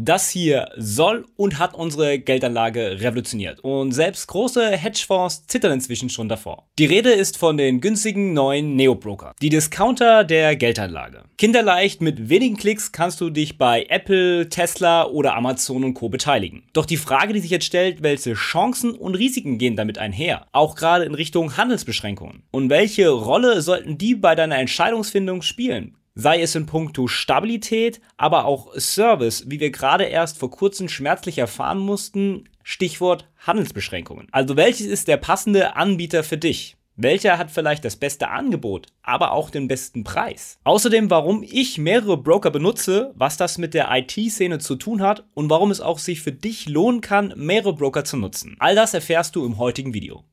Das hier soll und hat unsere Geldanlage revolutioniert. Und selbst große Hedgefonds zittern inzwischen schon davor. Die Rede ist von den günstigen neuen Neo-Broker. Die Discounter der Geldanlage. Kinderleicht mit wenigen Klicks kannst du dich bei Apple, Tesla oder Amazon und Co. beteiligen. Doch die Frage, die sich jetzt stellt, welche Chancen und Risiken gehen damit einher? Auch gerade in Richtung Handelsbeschränkungen. Und welche Rolle sollten die bei deiner Entscheidungsfindung spielen? Sei es in puncto Stabilität, aber auch Service, wie wir gerade erst vor kurzem schmerzlich erfahren mussten, Stichwort Handelsbeschränkungen. Also welches ist der passende Anbieter für dich? Welcher hat vielleicht das beste Angebot, aber auch den besten Preis? Außerdem, warum ich mehrere Broker benutze, was das mit der IT-Szene zu tun hat und warum es auch sich für dich lohnen kann, mehrere Broker zu nutzen. All das erfährst du im heutigen Video.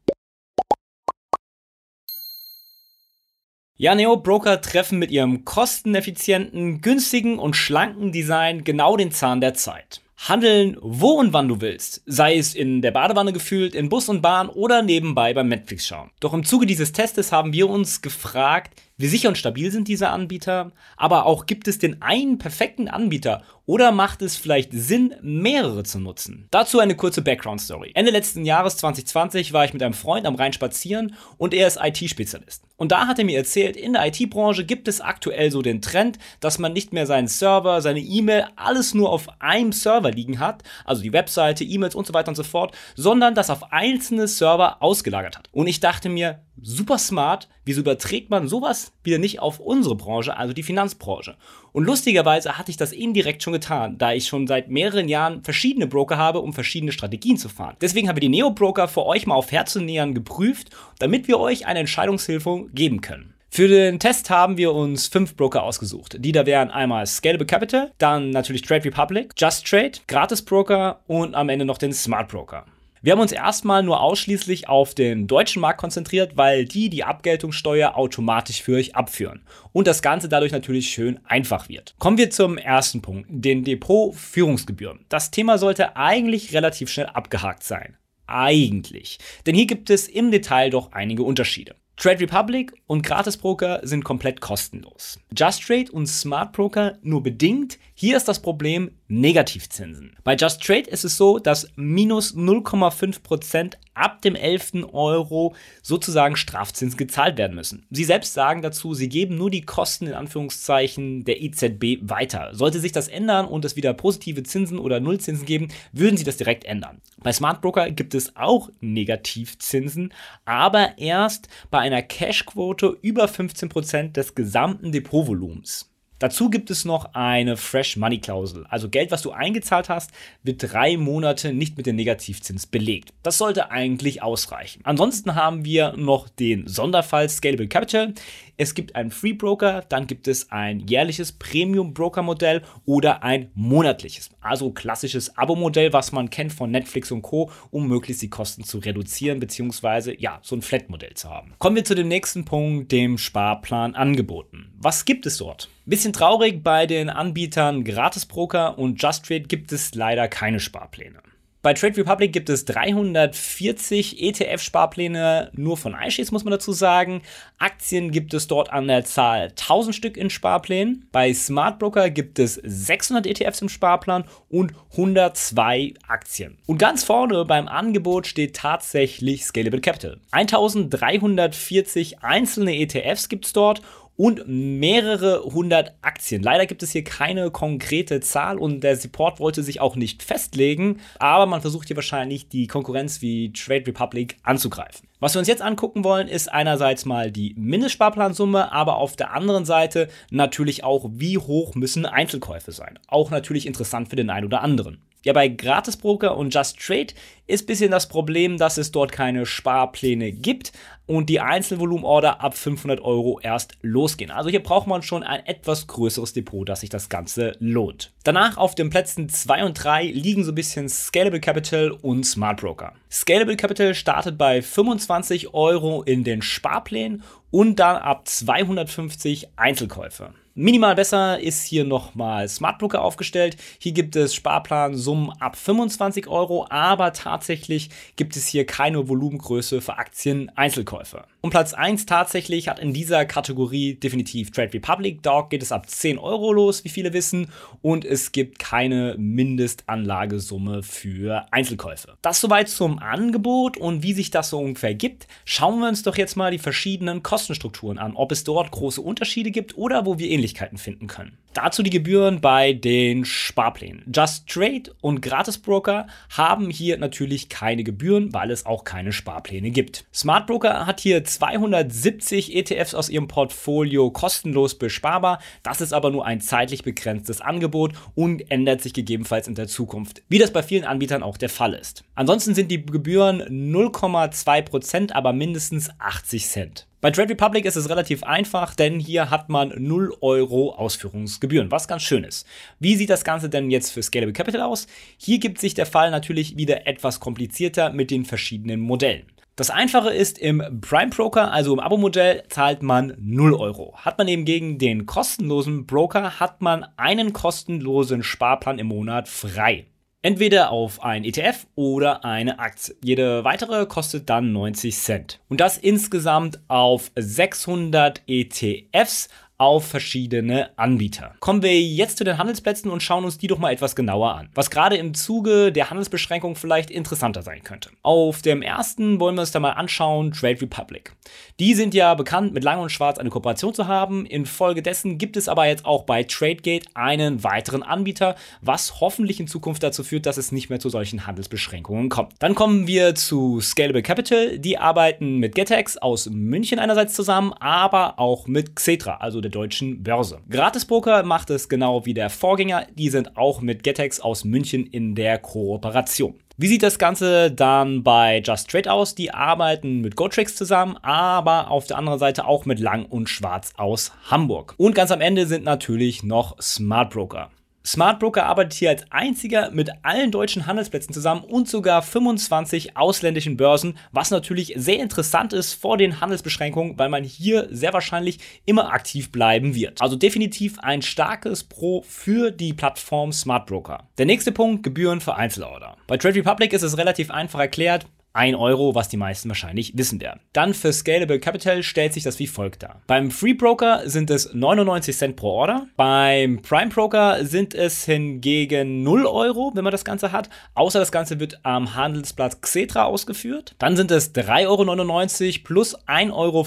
Ja, Neo-Broker treffen mit ihrem kosteneffizienten, günstigen und schlanken Design genau den Zahn der Zeit. Handeln, wo und wann du willst, sei es in der Badewanne gefühlt, in Bus und Bahn oder nebenbei beim Netflix schauen. Doch im Zuge dieses Testes haben wir uns gefragt, wie sicher und stabil sind diese Anbieter, aber auch gibt es den einen perfekten Anbieter oder macht es vielleicht Sinn, mehrere zu nutzen? Dazu eine kurze Background-Story. Ende letzten Jahres 2020 war ich mit einem Freund am Rhein spazieren und er ist IT-Spezialist. Und da hat er mir erzählt, in der IT-Branche gibt es aktuell so den Trend, dass man nicht mehr seinen Server, seine E-Mail, alles nur auf einem Server liegen hat, also die Webseite, E-Mails und so weiter und so fort, sondern das auf einzelne Server ausgelagert hat. Und ich dachte mir, super smart, wieso überträgt man sowas wieder nicht auf unsere Branche, also die Finanzbranche? Und lustigerweise hatte ich das indirekt schon getan, da ich schon seit mehreren Jahren verschiedene Broker habe, um verschiedene Strategien zu fahren. Deswegen haben wir die Neo-Broker für euch mal auf Herz und Nähern geprüft, damit wir euch eine Entscheidungshilfe geben können. Für den Test haben wir uns fünf Broker ausgesucht. Die da wären einmal Scalable Capital, dann natürlich Trade Republic, Just Trade, Gratis Broker und am Ende noch den Smart Broker. Wir haben uns erstmal nur ausschließlich auf den deutschen Markt konzentriert, weil die die Abgeltungssteuer automatisch für euch abführen und das Ganze dadurch natürlich schön einfach wird. Kommen wir zum ersten Punkt, den Depot-Führungsgebühren. Das Thema sollte eigentlich relativ schnell abgehakt sein. Eigentlich. Denn hier gibt es im Detail doch einige Unterschiede. Trade Republic und Gratisbroker sind komplett kostenlos. Just Trade und Smart Broker nur bedingt. Hier ist das Problem Negativzinsen. Bei Just Trade ist es so, dass minus 0,5% ab dem 11. Euro sozusagen Strafzins gezahlt werden müssen. Sie selbst sagen dazu, sie geben nur die Kosten in Anführungszeichen der EZB weiter. Sollte sich das ändern und es wieder positive Zinsen oder Nullzinsen geben, würden sie das direkt ändern. Bei Smart Broker gibt es auch Negativzinsen, aber erst bei einer Cashquote über 15% des gesamten Depotvolumens. Dazu gibt es noch eine Fresh Money Klausel. Also Geld, was du eingezahlt hast, wird drei Monate nicht mit dem Negativzins belegt. Das sollte eigentlich ausreichen. Ansonsten haben wir noch den Sonderfall Scalable Capital. Es gibt einen Free Broker, dann gibt es ein jährliches Premium Broker Modell oder ein monatliches. Also klassisches Abo-Modell, was man kennt von Netflix und Co., um möglichst die Kosten zu reduzieren, beziehungsweise ja, so ein Flat-Modell zu haben. Kommen wir zu dem nächsten Punkt, dem Sparplan angeboten. Was gibt es dort? Bisschen traurig, bei den Anbietern Gratisbroker und Just Trade gibt es leider keine Sparpläne. Bei Trade Republic gibt es 340 ETF-Sparpläne nur von iShares, muss man dazu sagen. Aktien gibt es dort an der Zahl 1000 Stück in Sparplänen. Bei Smart Broker gibt es 600 ETFs im Sparplan und 102 Aktien. Und ganz vorne beim Angebot steht tatsächlich Scalable Capital. 1340 einzelne ETFs gibt es dort und mehrere hundert Aktien. Leider gibt es hier keine konkrete Zahl und der Support wollte sich auch nicht festlegen, aber man versucht hier wahrscheinlich die Konkurrenz wie Trade Republic anzugreifen. Was wir uns jetzt angucken wollen, ist einerseits mal die Mindestsparplansumme, aber auf der anderen Seite natürlich auch, wie hoch müssen Einzelkäufe sein. Auch natürlich interessant für den einen oder anderen. Ja, bei Gratisbroker und Just Trade ist ein bisschen das Problem, dass es dort keine Sparpläne gibt und die Einzelvolumenorder ab 500 Euro erst losgehen. Also hier braucht man schon ein etwas größeres Depot, dass sich das Ganze lohnt. Danach auf den Plätzen 2 und 3 liegen so ein bisschen Scalable Capital und Smart Broker. Scalable Capital startet bei 25 Euro in den Sparplänen und dann ab 250 Einzelkäufe. Minimal besser ist hier nochmal Smartbroker aufgestellt. Hier gibt es Sparplansummen ab 25 Euro, aber tatsächlich gibt es hier keine Volumengröße für Aktien-Einzelkäufe. Und Platz 1 tatsächlich hat in dieser Kategorie definitiv Trade Republic. Dort geht es ab 10 Euro los, wie viele wissen. Und es gibt keine Mindestanlagesumme für Einzelkäufe. Das soweit zum Angebot und wie sich das so ungefähr gibt. Schauen wir uns doch jetzt mal die verschiedenen Kostenstrukturen an, ob es dort große Unterschiede gibt oder wo wir Ähnlichkeiten finden können. Dazu die Gebühren bei den Sparplänen. Just Trade und Gratis Broker haben hier natürlich keine Gebühren, weil es auch keine Sparpläne gibt. Smart Broker hat hier 270 ETFs aus ihrem Portfolio kostenlos besparbar. Das ist aber nur ein zeitlich begrenztes Angebot und ändert sich gegebenenfalls in der Zukunft, wie das bei vielen Anbietern auch der Fall ist. Ansonsten sind die Gebühren 0,2%, aber mindestens 80 Cent. Bei Trade Republic ist es relativ einfach, denn hier hat man 0 Euro Ausführungsgebühren, was ganz schön ist. Wie sieht das Ganze denn jetzt für Scalable Capital aus? Hier gibt sich der Fall natürlich wieder etwas komplizierter mit den verschiedenen Modellen. Das Einfache ist, im Prime Broker, also im Abo-Modell, zahlt man 0 Euro. Hat man eben gegen den kostenlosen Broker, hat man einen kostenlosen Sparplan im Monat frei. Entweder auf ein ETF oder eine Aktie. Jede weitere kostet dann 90 Cent. Und das insgesamt auf 600 ETFs, auf verschiedene Anbieter. Kommen wir jetzt zu den Handelsplätzen und schauen uns die doch mal etwas genauer an, was gerade im Zuge der Handelsbeschränkung vielleicht interessanter sein könnte. Auf dem ersten wollen wir uns da mal anschauen, Trade Republic. Die sind ja bekannt, mit Lang und Schwarz eine Kooperation zu haben. Infolgedessen gibt es aber jetzt auch bei TradeGate einen weiteren Anbieter, was hoffentlich in Zukunft dazu führt, dass es nicht mehr zu solchen Handelsbeschränkungen kommt. Dann kommen wir zu Scalable Capital. Die arbeiten mit Getex aus München einerseits zusammen, aber auch mit Xetra, also der deutschen Börse. Gratisbroker macht es genau wie der Vorgänger. Die sind auch mit Getex aus München in der Kooperation. Wie sieht das Ganze dann bei Just Trade aus? Die arbeiten mit GoTricks zusammen, aber auf der anderen Seite auch mit Lang und Schwarz aus Hamburg. Und ganz am Ende sind natürlich noch Smart Broker. Smart Broker arbeitet hier als einziger mit allen deutschen Handelsplätzen zusammen und sogar 25 ausländischen Börsen, was natürlich sehr interessant ist vor den Handelsbeschränkungen, weil man hier sehr wahrscheinlich immer aktiv bleiben wird. Also definitiv ein starkes Pro für die Plattform Smart Broker. Der nächste Punkt, Gebühren für Einzelorder. Bei Trade Republic ist es relativ einfach erklärt. 1 Euro, was die meisten wahrscheinlich wissen werden. Dann für Scalable Capital stellt sich das wie folgt dar. Beim Free Broker sind es 99 Cent pro Order. Beim Prime Broker sind es hingegen 0 Euro, wenn man das Ganze hat. Außer das Ganze wird am Handelsplatz Xetra ausgeführt. Dann sind es 3,99 Euro plus 1,50 Euro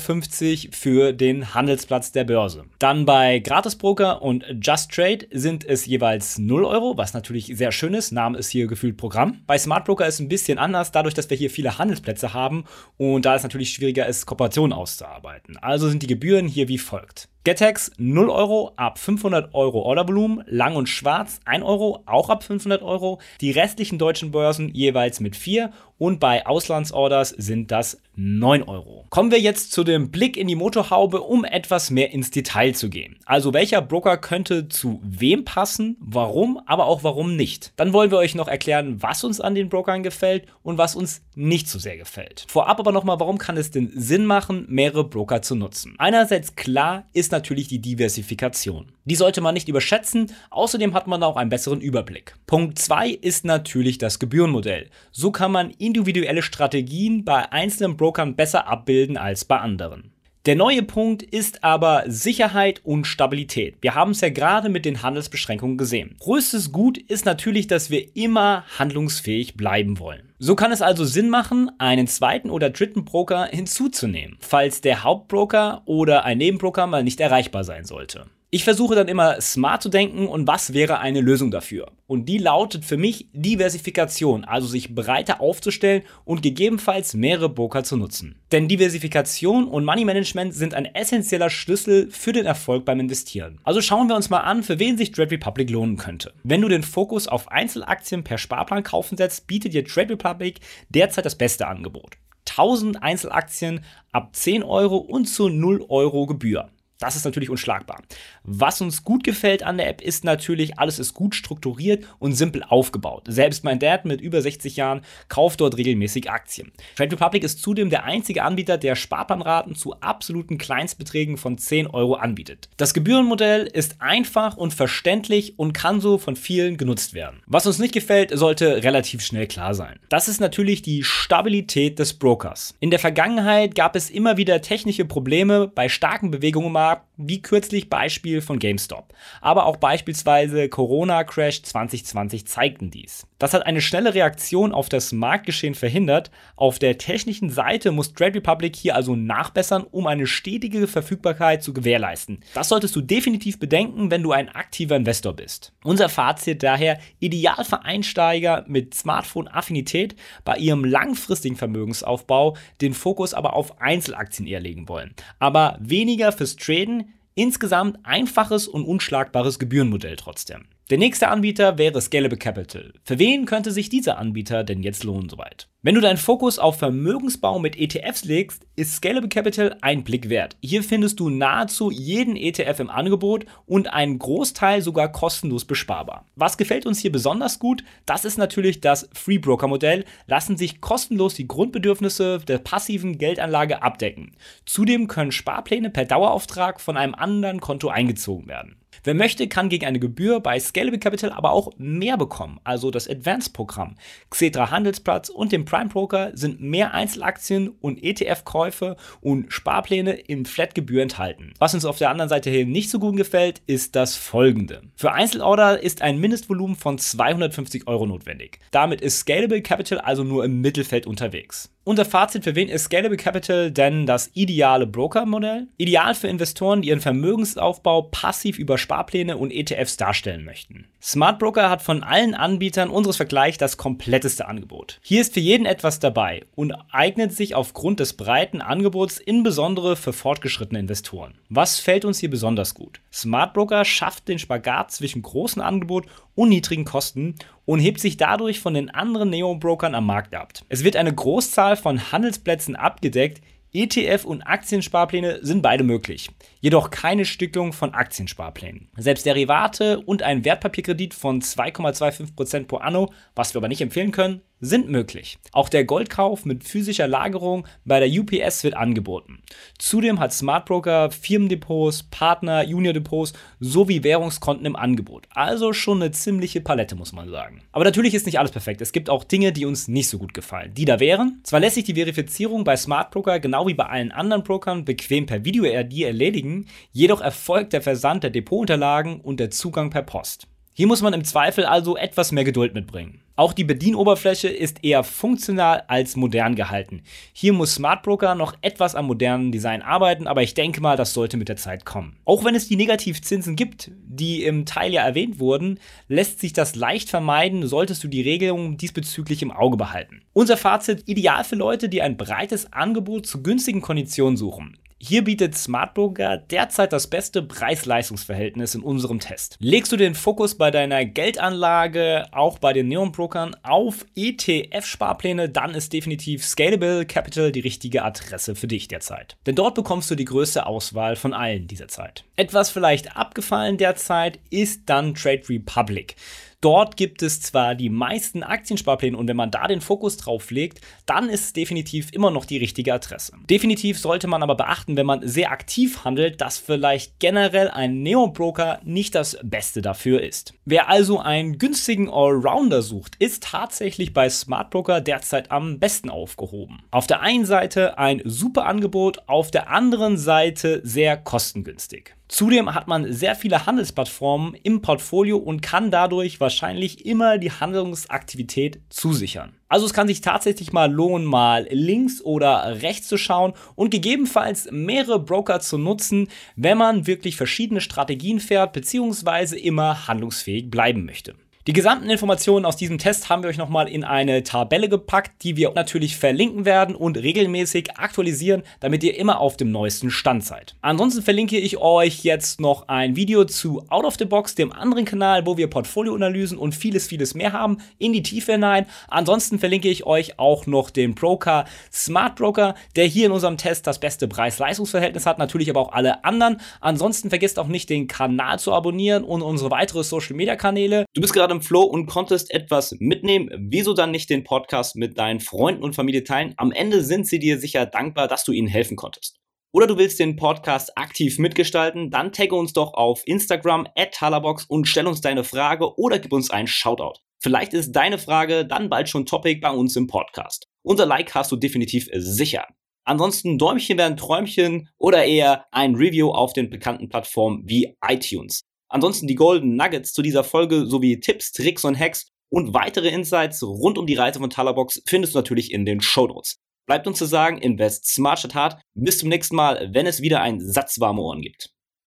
für den Handelsplatz der Börse. Dann bei Gratis Broker und Just Trade sind es jeweils 0 Euro, was natürlich sehr schön ist. Name ist hier gefühlt Programm. Bei Smart Broker ist es ein bisschen anders, dadurch, dass wir hier viele Handelsplätze haben und da es natürlich schwieriger ist, Kooperationen auszuarbeiten. Also sind die Gebühren hier wie folgt. Getex 0 Euro ab 500 Euro Ordervolumen, Lang und Schwarz 1 Euro auch ab 500 Euro, die restlichen deutschen Börsen jeweils mit 4 und bei Auslandsorders sind das 9 Euro. Kommen wir jetzt zu dem Blick in die Motorhaube, um etwas mehr ins Detail zu gehen. Also welcher Broker könnte zu wem passen, warum, aber auch warum nicht. Dann wollen wir euch noch erklären, was uns an den Brokern gefällt und was uns nicht so sehr gefällt. Vorab aber nochmal, warum kann es denn Sinn machen, mehrere Broker zu nutzen? Einerseits klar ist natürlich die Diversifikation. Die sollte man nicht überschätzen, außerdem hat man auch einen besseren Überblick. Punkt 2 ist natürlich das Gebührenmodell. So kann man individuelle Strategien bei einzelnen Brokern besser abbilden als bei anderen. Der neue Punkt ist aber Sicherheit und Stabilität. Wir haben es ja gerade mit den Handelsbeschränkungen gesehen. Größtes Gut ist natürlich, dass wir immer handlungsfähig bleiben wollen. So kann es also Sinn machen, einen zweiten oder dritten Broker hinzuzunehmen, falls der Hauptbroker oder ein Nebenbroker mal nicht erreichbar sein sollte. Ich versuche dann immer smart zu denken und was wäre eine Lösung dafür. Und die lautet für mich Diversifikation, also sich breiter aufzustellen und gegebenenfalls mehrere Broker zu nutzen. Denn Diversifikation und Money Management sind ein essentieller Schlüssel für den Erfolg beim Investieren. Also schauen wir uns mal an, für wen sich Trade Republic lohnen könnte. Wenn du den Fokus auf Einzelaktien per Sparplan kaufen setzt, bietet dir Trade Republic derzeit das beste Angebot. 1000 Einzelaktien ab 10 Euro und zu 0 Euro Gebühr. Das ist natürlich unschlagbar. Was uns gut gefällt an der App ist natürlich, alles ist gut strukturiert und simpel aufgebaut. Selbst mein Dad mit über 60 Jahren kauft dort regelmäßig Aktien. Trade Republic ist zudem der einzige Anbieter, der Sparplanraten zu absoluten Kleinstbeträgen von 10 Euro anbietet. Das Gebührenmodell ist einfach und verständlich und kann so von vielen genutzt werden. Was uns nicht gefällt, sollte relativ schnell klar sein. Das ist natürlich die Stabilität des Brokers. In der Vergangenheit gab es immer wieder technische Probleme bei starken Bewegungen im Markt, wie kürzlich Beispiel von GameStop. Aber auch beispielsweise Corona-Crash 2020 zeigten dies. Das hat eine schnelle Reaktion auf das Marktgeschehen verhindert. Auf der technischen Seite muss Trade Republic hier also nachbessern, um eine stetige Verfügbarkeit zu gewährleisten. Das solltest du definitiv bedenken, wenn du ein aktiver Investor bist. Unser Fazit daher, ideal für Einsteiger mit Smartphone-Affinität bei ihrem langfristigen Vermögensaufbau, den Fokus aber auf Einzelaktien eher legen wollen. Aber weniger fürs Traden, insgesamt einfaches und unschlagbares Gebührenmodell trotzdem. Der nächste Anbieter wäre Scalable Capital. Für wen könnte sich dieser Anbieter denn jetzt lohnen soweit? Wenn du deinen Fokus auf Vermögensbau mit ETFs legst, ist Scalable Capital ein Blick wert. Hier findest du nahezu jeden ETF im Angebot und einen Großteil sogar kostenlos besparbar. Was gefällt uns hier besonders gut? Das ist natürlich das Free Broker Modell. Lassen sich kostenlos die Grundbedürfnisse der passiven Geldanlage abdecken. Zudem können Sparpläne per Dauerauftrag von einem anderen Konto eingezogen werden. Wer möchte, kann gegen eine Gebühr bei Scalable Capital aber auch mehr bekommen, also das Advanced-Programm. Xetra Handelsplatz und dem Prime Broker sind mehr Einzelaktien und ETF-Käufe und Sparpläne im Flat-Gebühr enthalten. Was uns auf der anderen Seite hier nicht so gut gefällt, ist das folgende. Für Einzelorder ist ein Mindestvolumen von 250 Euro notwendig. Damit ist Scalable Capital also nur im Mittelfeld unterwegs. Unser Fazit für wen ist Scalable Capital denn das ideale Broker-Modell? Ideal für Investoren, die ihren Vermögensaufbau passiv über Sparpläne und ETFs darstellen möchten. Smart Broker hat von allen Anbietern unseres Vergleichs das kompletteste Angebot. Hier ist für jeden etwas dabei und eignet sich aufgrund des breiten Angebots insbesondere für fortgeschrittene Investoren. Was fällt uns hier besonders gut? Smart Broker schafft den Spagat zwischen großem Angebot und niedrigen Kosten und hebt sich dadurch von den anderen Neo-Brokern am Markt ab. Es wird eine Großzahl von Handelsplätzen abgedeckt, ETF und Aktiensparpläne sind beide möglich, jedoch keine Stückelung von Aktiensparplänen. Selbst Derivate und ein Wertpapierkredit von 2,25% pro Anno, was wir aber nicht empfehlen können, sind möglich. Auch der Goldkauf mit physischer Lagerung bei der UPS wird angeboten. Zudem hat Smartbroker Firmendepots, Partner, Juniordepots sowie Währungskonten im Angebot. Also schon eine ziemliche Palette, muss man sagen. Aber natürlich ist nicht alles perfekt. Es gibt auch Dinge, die uns nicht so gut gefallen. Die da wären, zwar lässt sich die Verifizierung bei Smartbroker genau wie bei allen anderen Brokern bequem per Video-RD erledigen, jedoch erfolgt der Versand der Depotunterlagen und der Zugang per Post. Hier muss man im Zweifel also etwas mehr Geduld mitbringen. Auch die Bedienoberfläche ist eher funktional als modern gehalten. Hier muss Smart Broker noch etwas am modernen Design arbeiten, aber ich denke mal, das sollte mit der Zeit kommen. Auch wenn es die Negativzinsen gibt, die im Teil ja erwähnt wurden, lässt sich das leicht vermeiden, solltest du die Regelungen diesbezüglich im Auge behalten. Unser Fazit ideal für Leute, die ein breites Angebot zu günstigen Konditionen suchen. Hier bietet Smartbroker derzeit das beste Preis-Leistungs-Verhältnis in unserem Test. Legst du den Fokus bei deiner Geldanlage, auch bei den Neon-Brokern, auf ETF-Sparpläne, dann ist definitiv Scalable Capital die richtige Adresse für dich derzeit. Denn dort bekommst du die größte Auswahl von allen dieser Zeit. Etwas vielleicht abgefallen derzeit ist dann Trade Republic. Dort gibt es zwar die meisten Aktiensparpläne und wenn man da den Fokus drauf legt, dann ist es definitiv immer noch die richtige Adresse. Definitiv sollte man aber beachten, wenn man sehr aktiv handelt, dass vielleicht generell ein Neo-Broker nicht das Beste dafür ist. Wer also einen günstigen Allrounder sucht, ist tatsächlich bei Smart Broker derzeit am besten aufgehoben. Auf der einen Seite ein super Angebot, auf der anderen Seite sehr kostengünstig. Zudem hat man sehr viele Handelsplattformen im Portfolio und kann dadurch wahrscheinlich immer die Handlungsaktivität zusichern. Also es kann sich tatsächlich mal lohnen, mal links oder rechts zu schauen und gegebenenfalls mehrere Broker zu nutzen, wenn man wirklich verschiedene Strategien fährt bzw. immer handlungsfähig bleiben möchte. Die gesamten Informationen aus diesem Test haben wir euch nochmal in eine Tabelle gepackt, die wir natürlich verlinken werden und regelmäßig aktualisieren, damit ihr immer auf dem neuesten Stand seid. Ansonsten verlinke ich euch jetzt noch ein Video zu Out of the Box, dem anderen Kanal, wo wir Portfolioanalysen und vieles, vieles mehr haben, in die Tiefe hinein. Ansonsten verlinke ich euch auch noch den Broker Smart Broker, der hier in unserem Test das beste Preis-Leistungs-Verhältnis hat, natürlich aber auch alle anderen. Ansonsten vergesst auch nicht, den Kanal zu abonnieren und unsere weitere Social-Media-Kanäle. Du bist gerade im Flow und konntest etwas mitnehmen. Wieso dann nicht den Podcast mit deinen Freunden und Familie teilen? Am Ende sind sie dir sicher dankbar, dass du ihnen helfen konntest. Oder du willst den Podcast aktiv mitgestalten, dann tagge uns doch auf Instagram at Halabox und stell uns deine Frage oder gib uns einen Shoutout. Vielleicht ist deine Frage dann bald schon Topic bei uns im Podcast. Unser Like hast du definitiv sicher. Ansonsten Däumchen werden Träumchen oder eher ein Review auf den bekannten Plattformen wie iTunes. Ansonsten die Golden Nuggets zu dieser Folge sowie Tipps, Tricks und Hacks und weitere Insights rund um die Reise von Talabox findest du natürlich in den Show Notes. Bleibt uns zu sagen, invest smart statt hart. Bis zum nächsten Mal, wenn es wieder ein Satz warme Ohren gibt.